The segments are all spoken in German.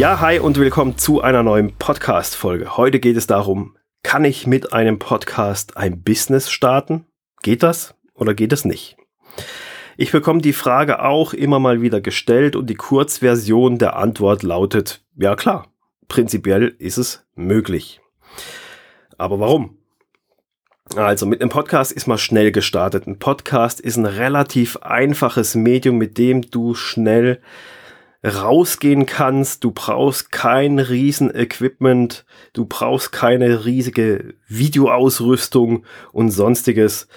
Ja, hi und willkommen zu einer neuen Podcast-Folge. Heute geht es darum, kann ich mit einem Podcast ein Business starten? Geht das oder geht es nicht? Ich bekomme die Frage auch immer mal wieder gestellt und die Kurzversion der Antwort lautet, ja klar, prinzipiell ist es möglich. Aber warum? Also mit einem Podcast ist man schnell gestartet. Ein Podcast ist ein relativ einfaches Medium, mit dem du schnell rausgehen kannst. Du brauchst kein riesen Equipment, du brauchst keine riesige Videoausrüstung und sonstiges.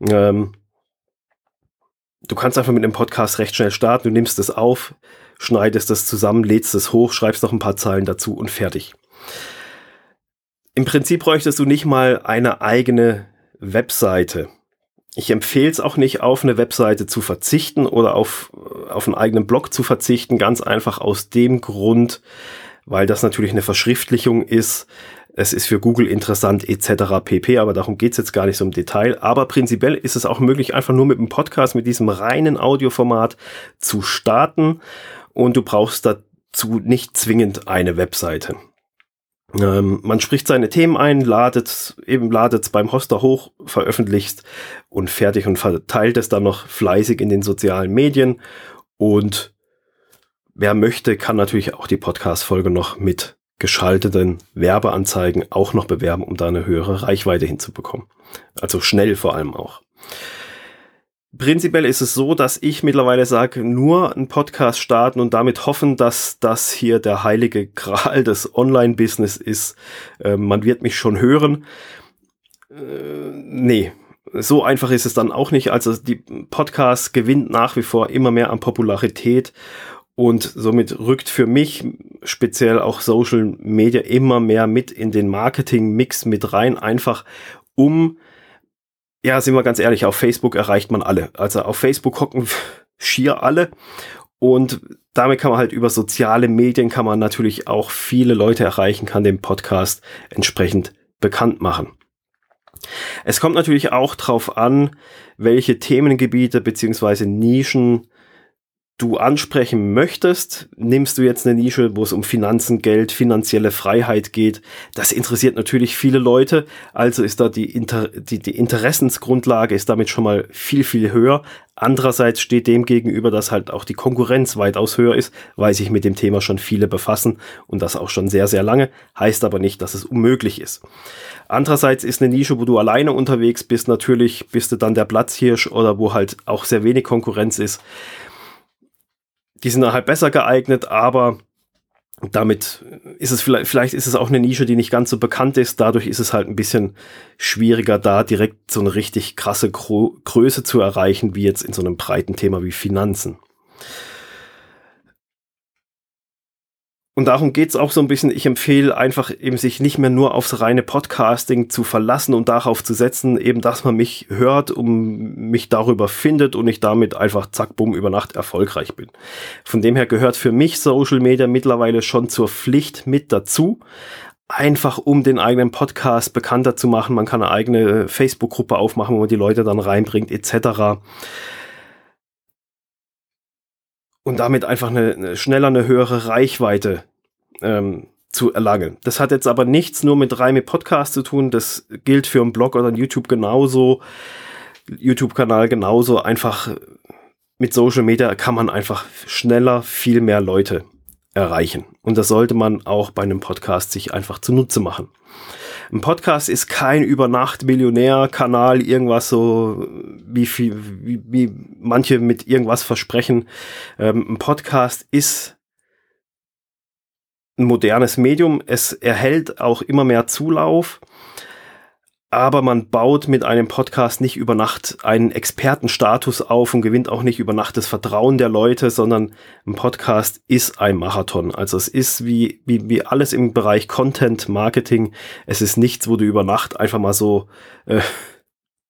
Ähm, du kannst einfach mit einem Podcast recht schnell starten. Du nimmst es auf, schneidest es zusammen, lädst es hoch, schreibst noch ein paar Zeilen dazu und fertig. Im Prinzip bräuchtest du nicht mal eine eigene Webseite. Ich empfehle es auch nicht, auf eine Webseite zu verzichten oder auf, auf einen eigenen Blog zu verzichten, ganz einfach aus dem Grund, weil das natürlich eine Verschriftlichung ist. Es ist für Google interessant etc. pp, aber darum geht's jetzt gar nicht so im Detail. Aber prinzipiell ist es auch möglich, einfach nur mit dem Podcast, mit diesem reinen Audioformat zu starten und du brauchst dazu nicht zwingend eine Webseite. Ähm, man spricht seine Themen ein, ladet eben ladet es beim Hoster hoch, veröffentlicht und fertig und verteilt es dann noch fleißig in den sozialen Medien. Und wer möchte, kann natürlich auch die Podcast-Folge noch mit geschalteten Werbeanzeigen auch noch bewerben, um da eine höhere Reichweite hinzubekommen. Also schnell vor allem auch. Prinzipiell ist es so, dass ich mittlerweile sage, nur einen Podcast starten und damit hoffen, dass das hier der heilige Gral des Online-Business ist. Äh, man wird mich schon hören. Äh, nee, so einfach ist es dann auch nicht. Also die Podcast gewinnt nach wie vor immer mehr an Popularität und somit rückt für mich speziell auch Social Media immer mehr mit in den Marketing-Mix mit rein, einfach um ja, sind wir ganz ehrlich, auf Facebook erreicht man alle. Also auf Facebook hocken schier alle. Und damit kann man halt über soziale Medien kann man natürlich auch viele Leute erreichen, kann den Podcast entsprechend bekannt machen. Es kommt natürlich auch drauf an, welche Themengebiete beziehungsweise Nischen du ansprechen möchtest, nimmst du jetzt eine Nische, wo es um Finanzen, Geld, finanzielle Freiheit geht. Das interessiert natürlich viele Leute. Also ist da die, Inter die, die Interessensgrundlage ist damit schon mal viel, viel höher. Andererseits steht dem gegenüber, dass halt auch die Konkurrenz weitaus höher ist, weil sich mit dem Thema schon viele befassen und das auch schon sehr, sehr lange. Heißt aber nicht, dass es unmöglich ist. Andererseits ist eine Nische, wo du alleine unterwegs bist, natürlich bist du dann der Platzhirsch oder wo halt auch sehr wenig Konkurrenz ist die sind halt besser geeignet, aber damit ist es vielleicht, vielleicht ist es auch eine Nische, die nicht ganz so bekannt ist. Dadurch ist es halt ein bisschen schwieriger, da direkt so eine richtig krasse Größe zu erreichen, wie jetzt in so einem breiten Thema wie Finanzen. Und darum geht's auch so ein bisschen. Ich empfehle einfach eben sich nicht mehr nur aufs reine Podcasting zu verlassen und darauf zu setzen, eben, dass man mich hört, um mich darüber findet und ich damit einfach zack, bumm, über Nacht erfolgreich bin. Von dem her gehört für mich Social Media mittlerweile schon zur Pflicht mit dazu. Einfach um den eigenen Podcast bekannter zu machen. Man kann eine eigene Facebook-Gruppe aufmachen, wo man die Leute dann reinbringt, etc und damit einfach eine, eine schneller eine höhere Reichweite ähm, zu erlangen. Das hat jetzt aber nichts nur mit rein mit Podcast zu tun. Das gilt für einen Blog oder einen YouTube genauso. YouTube-Kanal genauso. Einfach mit Social Media kann man einfach schneller viel mehr Leute erreichen. Und das sollte man auch bei einem Podcast sich einfach zunutze machen. Ein Podcast ist kein Übernacht-Millionär-Kanal, irgendwas so, wie, viel, wie, wie manche mit irgendwas versprechen. Ähm, ein Podcast ist ein modernes Medium. Es erhält auch immer mehr Zulauf aber man baut mit einem Podcast nicht über Nacht einen Expertenstatus auf und gewinnt auch nicht über Nacht das Vertrauen der Leute, sondern ein Podcast ist ein Marathon. Also es ist wie, wie, wie alles im Bereich Content Marketing. Es ist nichts, wo du über Nacht einfach mal so äh,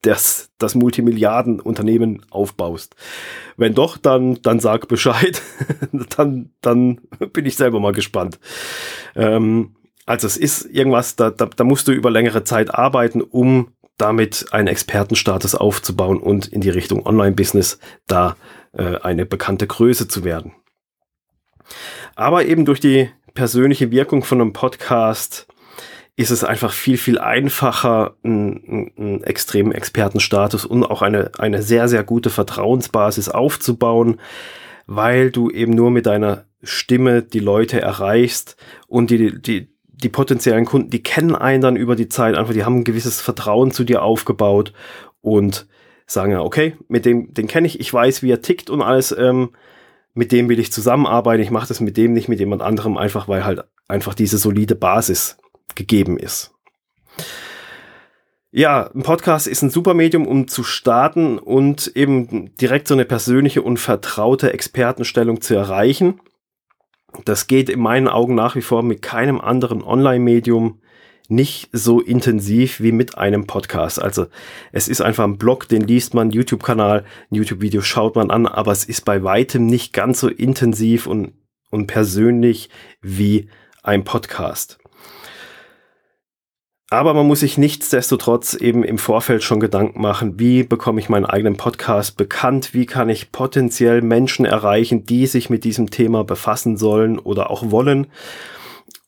das, das Multimilliardenunternehmen aufbaust. Wenn doch, dann, dann sag Bescheid. dann, dann bin ich selber mal gespannt. Ähm, also es ist irgendwas, da, da, da musst du über längere Zeit arbeiten, um damit einen Expertenstatus aufzubauen und in die Richtung Online-Business da äh, eine bekannte Größe zu werden. Aber eben durch die persönliche Wirkung von einem Podcast ist es einfach viel, viel einfacher, einen, einen extremen Expertenstatus und auch eine, eine sehr, sehr gute Vertrauensbasis aufzubauen, weil du eben nur mit deiner Stimme die Leute erreichst und die, die, die potenziellen Kunden, die kennen einen dann über die Zeit einfach, die haben ein gewisses Vertrauen zu dir aufgebaut und sagen ja, okay, mit dem, den kenne ich, ich weiß, wie er tickt und alles, ähm, mit dem will ich zusammenarbeiten, ich mache das mit dem nicht mit jemand anderem, einfach weil halt einfach diese solide Basis gegeben ist. Ja, ein Podcast ist ein super Medium, um zu starten und eben direkt so eine persönliche und vertraute Expertenstellung zu erreichen. Das geht in meinen Augen nach wie vor mit keinem anderen Online-Medium nicht so intensiv wie mit einem Podcast. Also es ist einfach ein Blog, den liest man, YouTube-Kanal, YouTube-Video schaut man an, aber es ist bei weitem nicht ganz so intensiv und, und persönlich wie ein Podcast. Aber man muss sich nichtsdestotrotz eben im Vorfeld schon Gedanken machen, wie bekomme ich meinen eigenen Podcast bekannt, wie kann ich potenziell Menschen erreichen, die sich mit diesem Thema befassen sollen oder auch wollen.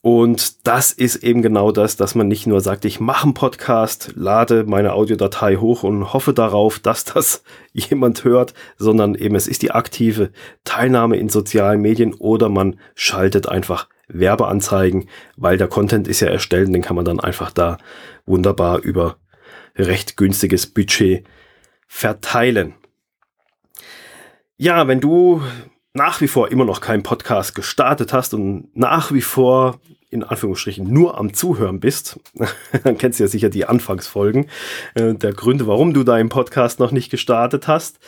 Und das ist eben genau das, dass man nicht nur sagt, ich mache einen Podcast, lade meine Audiodatei hoch und hoffe darauf, dass das jemand hört, sondern eben es ist die aktive Teilnahme in sozialen Medien oder man schaltet einfach Werbeanzeigen, weil der Content ist ja erstellt, den kann man dann einfach da wunderbar über recht günstiges Budget verteilen. Ja, wenn du nach wie vor immer noch keinen Podcast gestartet hast und nach wie vor in Anführungsstrichen nur am Zuhören bist, dann kennst du ja sicher die Anfangsfolgen äh, der Gründe, warum du deinen Podcast noch nicht gestartet hast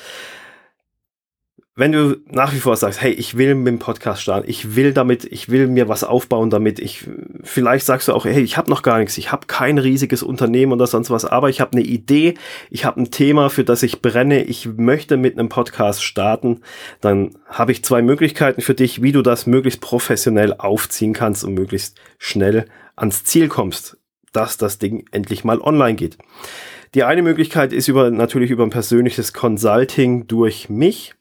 wenn du nach wie vor sagst, hey, ich will mit dem Podcast starten, ich will damit, ich will mir was aufbauen damit, ich vielleicht sagst du auch, hey, ich habe noch gar nichts, ich habe kein riesiges Unternehmen oder sonst was, aber ich habe eine Idee, ich habe ein Thema, für das ich brenne, ich möchte mit einem Podcast starten, dann habe ich zwei Möglichkeiten für dich, wie du das möglichst professionell aufziehen kannst und möglichst schnell ans Ziel kommst, dass das Ding endlich mal online geht. Die eine Möglichkeit ist über natürlich über ein persönliches Consulting durch mich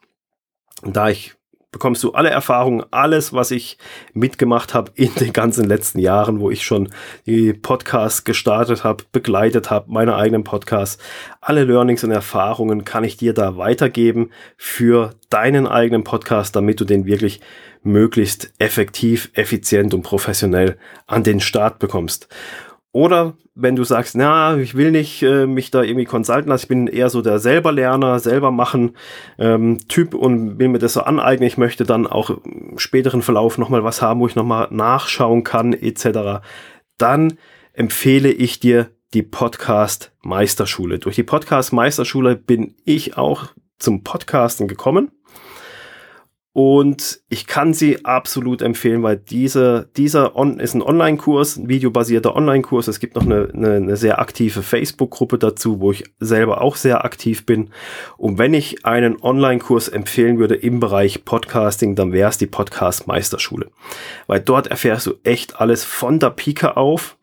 da ich bekommst du alle Erfahrungen, alles, was ich mitgemacht habe in den ganzen letzten Jahren, wo ich schon die Podcasts gestartet habe, begleitet habe, meine eigenen Podcasts. Alle Learnings und Erfahrungen kann ich dir da weitergeben für deinen eigenen Podcast, damit du den wirklich möglichst effektiv, effizient und professionell an den Start bekommst. Oder wenn du sagst, na, ich will nicht äh, mich da irgendwie consulten lassen, ich bin eher so der selber Lerner, selber machen ähm, Typ und will mir das so aneignen, ich möchte dann auch im späteren Verlauf nochmal was haben, wo ich nochmal nachschauen kann, etc., dann empfehle ich dir die Podcast Meisterschule. Durch die Podcast Meisterschule bin ich auch zum Podcasten gekommen. Und ich kann sie absolut empfehlen, weil diese, dieser on, ist ein Online-Kurs, ein videobasierter Online-Kurs. Es gibt noch eine, eine, eine sehr aktive Facebook-Gruppe dazu, wo ich selber auch sehr aktiv bin. Und wenn ich einen Online-Kurs empfehlen würde im Bereich Podcasting, dann wäre es die Podcast-Meisterschule. Weil dort erfährst du echt alles von der Pike auf,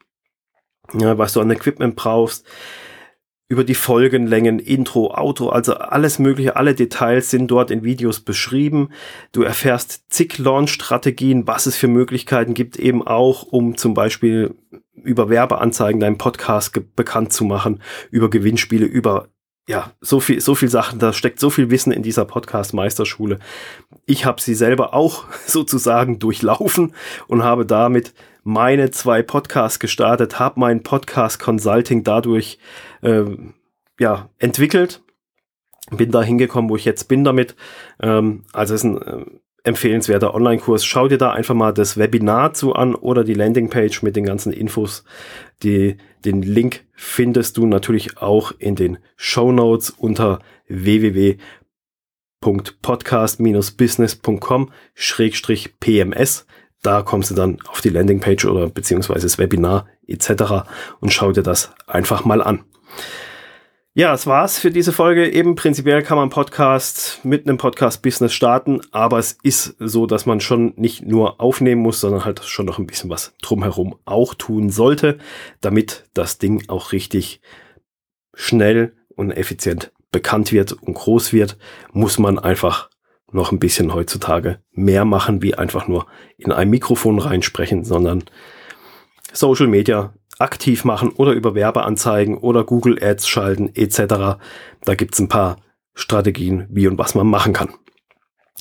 ja, was du an Equipment brauchst über die Folgenlängen, Intro, Auto, also alles mögliche, alle Details sind dort in Videos beschrieben. Du erfährst zig Launch-Strategien, was es für Möglichkeiten gibt, eben auch, um zum Beispiel über Werbeanzeigen deinen Podcast bekannt zu machen, über Gewinnspiele, über ja, so viel, so viel Sachen, da steckt so viel Wissen in dieser Podcast-Meisterschule. Ich habe sie selber auch sozusagen durchlaufen und habe damit meine zwei Podcasts gestartet, habe mein Podcast Consulting dadurch äh, ja, entwickelt. Bin da hingekommen, wo ich jetzt bin damit. Ähm, also es ist ein äh, empfehlenswerter Online-Kurs. Schau dir da einfach mal das Webinar zu an oder die Landingpage mit den ganzen Infos. Die, den Link findest du natürlich auch in den Show Notes unter www.podcast-business.com-pms. Da kommst du dann auf die Landingpage oder beziehungsweise das Webinar etc. und schau dir das einfach mal an. Ja, das war's für diese Folge. Eben prinzipiell kann man Podcast mit einem Podcast-Business starten, aber es ist so, dass man schon nicht nur aufnehmen muss, sondern halt schon noch ein bisschen was drumherum auch tun sollte, damit das Ding auch richtig schnell und effizient bekannt wird und groß wird, muss man einfach noch ein bisschen heutzutage mehr machen, wie einfach nur in ein Mikrofon reinsprechen, sondern Social Media aktiv machen oder über Werbeanzeigen oder Google Ads schalten etc. Da gibt es ein paar Strategien, wie und was man machen kann.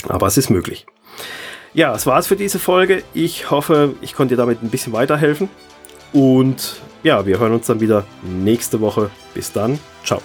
Aber es ist möglich. Ja, das war's für diese Folge. Ich hoffe, ich konnte dir damit ein bisschen weiterhelfen. Und ja, wir hören uns dann wieder nächste Woche. Bis dann. Ciao.